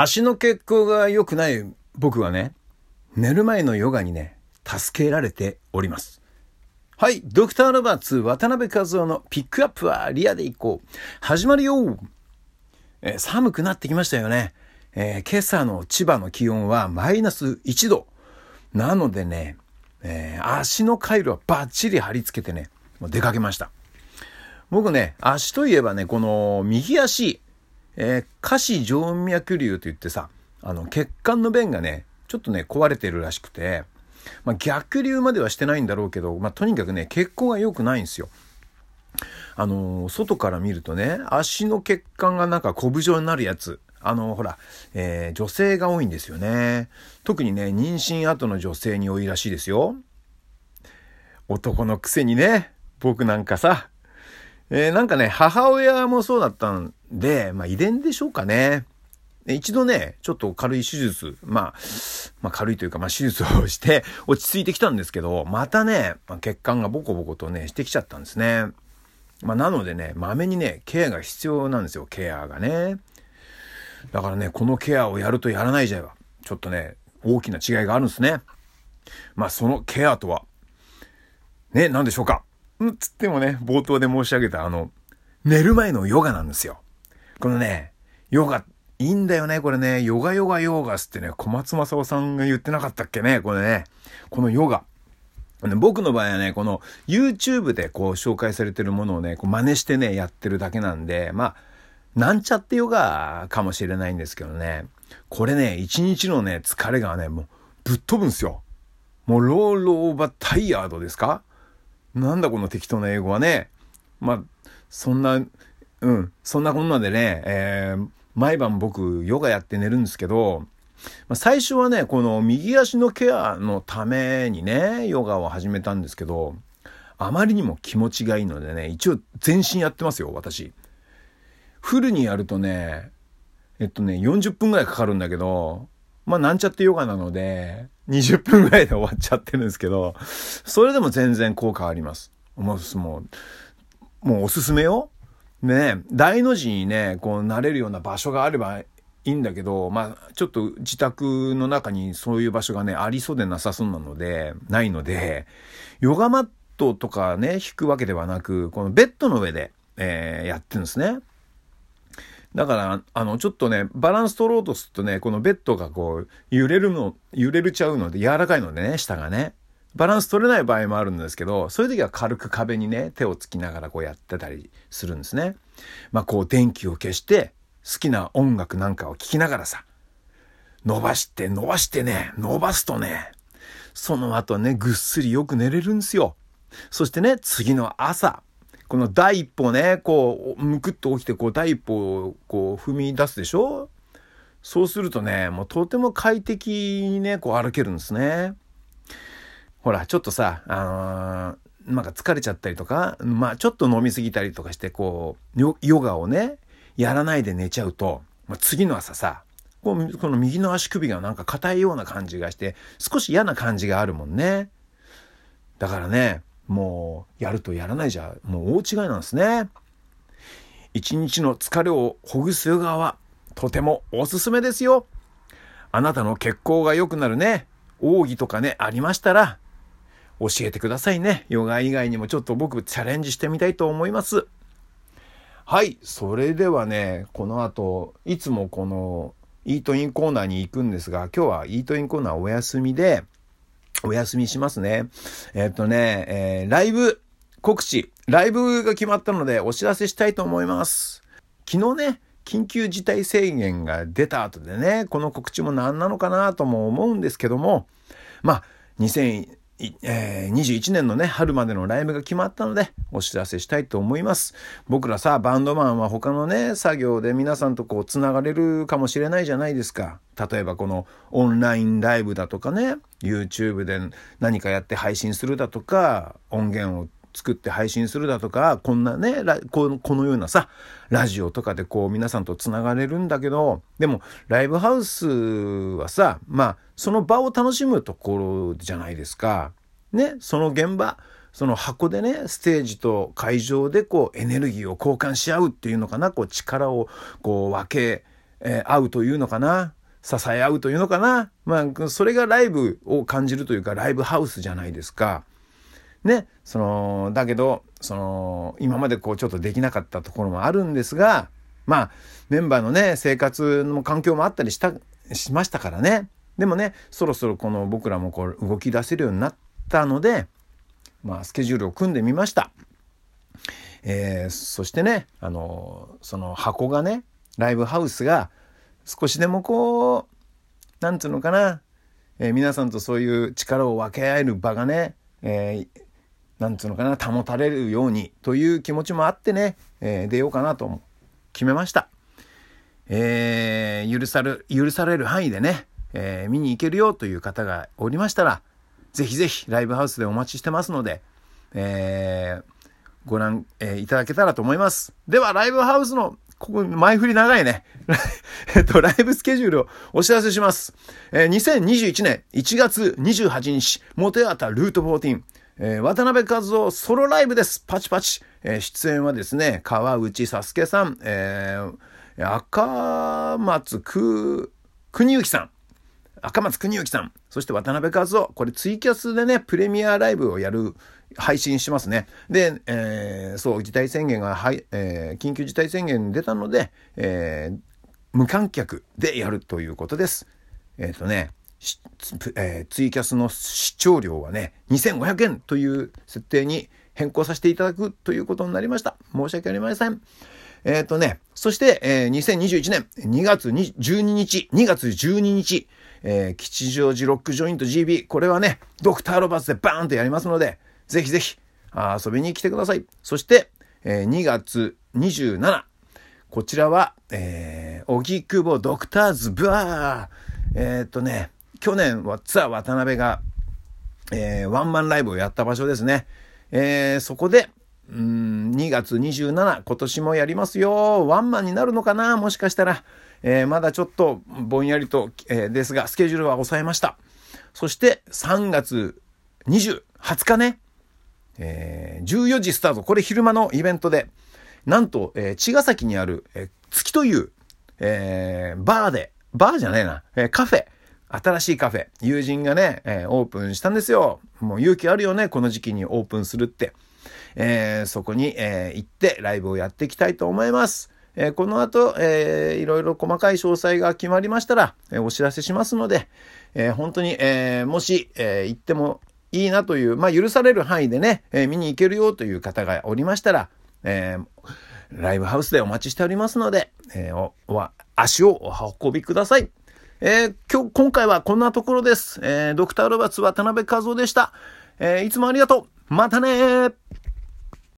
足の血行が良くない僕はね、寝る前のヨガにね、助けられております。はい、ドクターロバーツ渡辺和夫のピックアップはリアでいこう。始まるよ、えー、寒くなってきましたよね、えー、今朝の千葉の気温はマイナス1度。なのでね、えー、足の回路はバッチリ貼り付けてね、もう出かけました。僕ね、足といえばね、この右足、えー、下肢静脈瘤と言ってさ、あの、血管の弁がね、ちょっとね、壊れてるらしくて、まあ、逆流まではしてないんだろうけど、まあ、とにかくね、血行が良くないんですよ。あのー、外から見るとね、足の血管がなんかこぶ状になるやつ。あのー、ほら、えー、女性が多いんですよね。特にね、妊娠後の女性に多いらしいですよ。男のくせにね、僕なんかさ、えー、なんかね、母親もそうだったんで、まあ遺伝でしょうかね。一度ね、ちょっと軽い手術、まあ、まあ軽いというか、まあ手術をして落ち着いてきたんですけど、またね、まあ、血管がボコボコとね、してきちゃったんですね。まあなのでね、まめにね、ケアが必要なんですよ、ケアがね。だからね、このケアをやるとやらないじゃは、ちょっとね、大きな違いがあるんですね。まあそのケアとは、ね、何でしょうか。んつってもね、冒頭で申し上げたあの、寝る前のヨガなんですよ。このね、ヨガいいんだよね、これね。ヨガヨガヨガスってね、小松正夫さんが言ってなかったっけね、これね。このヨガ。僕の場合はね、この YouTube でこう紹介されてるものをね、こう真似してね、やってるだけなんで、まあ、なんちゃってヨガかもしれないんですけどね。これね、一日のね、疲れがね、もうぶっ飛ぶんですよ。もうローローバータイヤードですかなんだこの適当な英語はね。まあ、そんな、うん、そんなこんなでね、えー、毎晩僕ヨガやって寝るんですけど、まあ、最初はね、この右足のケアのためにね、ヨガを始めたんですけど、あまりにも気持ちがいいのでね、一応全身やってますよ、私。フルにやるとね、えっとね、40分ぐらいかかるんだけど、まあなんちゃってヨガなので、20分ぐらいで終わっちゃってるんですけど、それでも全然効果あります。もう、もう、もうおすすめよ。ね、大の字にね、こうなれるような場所があればいいんだけど、まあ、ちょっと自宅の中にそういう場所がね、ありそうでなさそうなので、ないので、ヨガマットとかね、引くわけではなく、このベッドの上で、えー、やってるんですね。だから、あの、ちょっとね、バランス取ろうとするとね、このベッドがこう、揺れるの、揺れるちゃうので、柔らかいのでね、下がね。バランス取れない場合もあるんですけど、そういう時は軽く壁にね、手をつきながらこうやってたりするんですね。まあこう電気を消して、好きな音楽なんかを聴きながらさ、伸ばして伸ばしてね、伸ばすとね、その後ね、ぐっすりよく寝れるんですよ。そしてね、次の朝、この第一歩ね、こう、むくっと起きて、こう、第一歩をこう踏み出すでしょ？そうするとね、もうとても快適にね、こう歩けるんですね。ほら、ちょっとさ、あのー、なんか疲れちゃったりとか、まあちょっと飲みすぎたりとかして、こう、ヨガをね、やらないで寝ちゃうと、まあ、次の朝さ、この右の足首がなんか硬いような感じがして、少し嫌な感じがあるもんね。だからね、もう、やるとやらないじゃ、もう大違いなんですね。一日の疲れをほぐすヨガは、とてもおすすめですよ。あなたの血行が良くなるね、奥義とかね、ありましたら、教えてくださいね。ヨガ以外にもちょっと僕チャレンジしてみたいと思います。はい。それではね、この後、いつもこのイートインコーナーに行くんですが、今日はイートインコーナーお休みで、お休みしますね。えっ、とね、えー、ライブ告知、ライブが決まったのでお知らせしたいと思います。昨日ね、緊急事態宣言が出た後でね、この告知も何なのかなとも思うんですけども、まあ、えー、21年のね、春までのライブが決まったので、お知らせしたいと思います。僕らさ、バンドマンは他のね、作業で皆さんとこう、つながれるかもしれないじゃないですか。例えばこのオンラインライブだとかね、YouTube で何かやって配信するだとか、音源を作って配信するだとか、こんなね、このようなさ、ラジオとかでこう皆さんと繋がれるんだけど、でもライブハウスはさ、まあ、その場を楽しむところじゃないですか。ね、その現場、その箱でね、ステージと会場でこうエネルギーを交換し合うっていうのかな、こう力をこう分けえー、合うというのかな。支え合うというのかな。まあ、それがライブを感じるというか、ライブハウスじゃないですか。ね、その、だけど、その、今までこうちょっとできなかったところもあるんですが、まあ、メンバーのね、生活の環境もあったりした、しましたからね。でもね、そろそろこの僕らもこう動き出せるようになったので、まあ、スケジュールを組んでみました。えー、そしてね、あの、その箱がね、ライブハウスが少しでもこう、なんつうのかな、えー、皆さんとそういう力を分け合える場がね、えー、なんつうのかな、保たれるようにという気持ちもあってね、えー、出ようかなと決めました。えー、許される、許される範囲でね、えー、見に行けるよという方がおりましたら、ぜひぜひライブハウスでお待ちしてますので、えー、ご覧、えー、いただけたらと思います。では、ライブハウスの、ここ、前振り長いね。えっと、ライブスケジュールをお知らせします。えー、2021年1月28日、モテアタルート14、えー、渡辺和夫ソロライブです。パチパチ。えー、出演はですね、川内佐助さん、えー、赤松く、国幸さん、赤松邦之さん、そして渡辺和夫、これツイキャスでね、プレミアライブをやる、配信しますね。で、えー、そう、事態宣言が、はい、えー、緊急事態宣言出たので、えー、無観客でやるということです。えっ、とね、えー、ツイキャスの視聴料はね、2500円という設定に変更させていただくということになりました。申し訳ありません。えっ、ー、とね、そして、えー、2021年2月12日、2月12日、えー、吉祥寺ロックジョイント GB、これはね、ドクターロバーツでバーンとやりますので、ぜひぜひ遊びに来てください。そして、えー、2月27、こちらは、えー、荻窪ドクターズブワー。えー、っとね、去年はツアー渡辺が、えー、ワンマンライブをやった場所ですね。えー、そこで、うん、2月27、今年もやりますよ。ワンマンになるのかな？もしかしたら。えー、まだちょっとぼんやりと、えー、ですが、スケジュールは抑えました。そして3月20、20日ね、えー、14時スタート。これ昼間のイベントで、なんと、えー、茅ヶ崎にある、えー、月という、えー、バーで、バーじゃねえな、えー、カフェ。新しいカフェ。友人がね、えー、オープンしたんですよ。もう勇気あるよね、この時期にオープンするって。えー、そこに、えー、行ってライブをやっていきたいと思います。え、この後、えー、いろいろ細かい詳細が決まりましたら、え、お知らせしますので、え、本当に、え、もし、え、行ってもいいなという、まあ、許される範囲でね、え、見に行けるよという方がおりましたら、え、ライブハウスでお待ちしておりますので、えー、お、お、足をお運びください。えー、今日、今回はこんなところです。えー、ドクターロバツ渡辺和夫でした。えー、いつもありがとう。またねー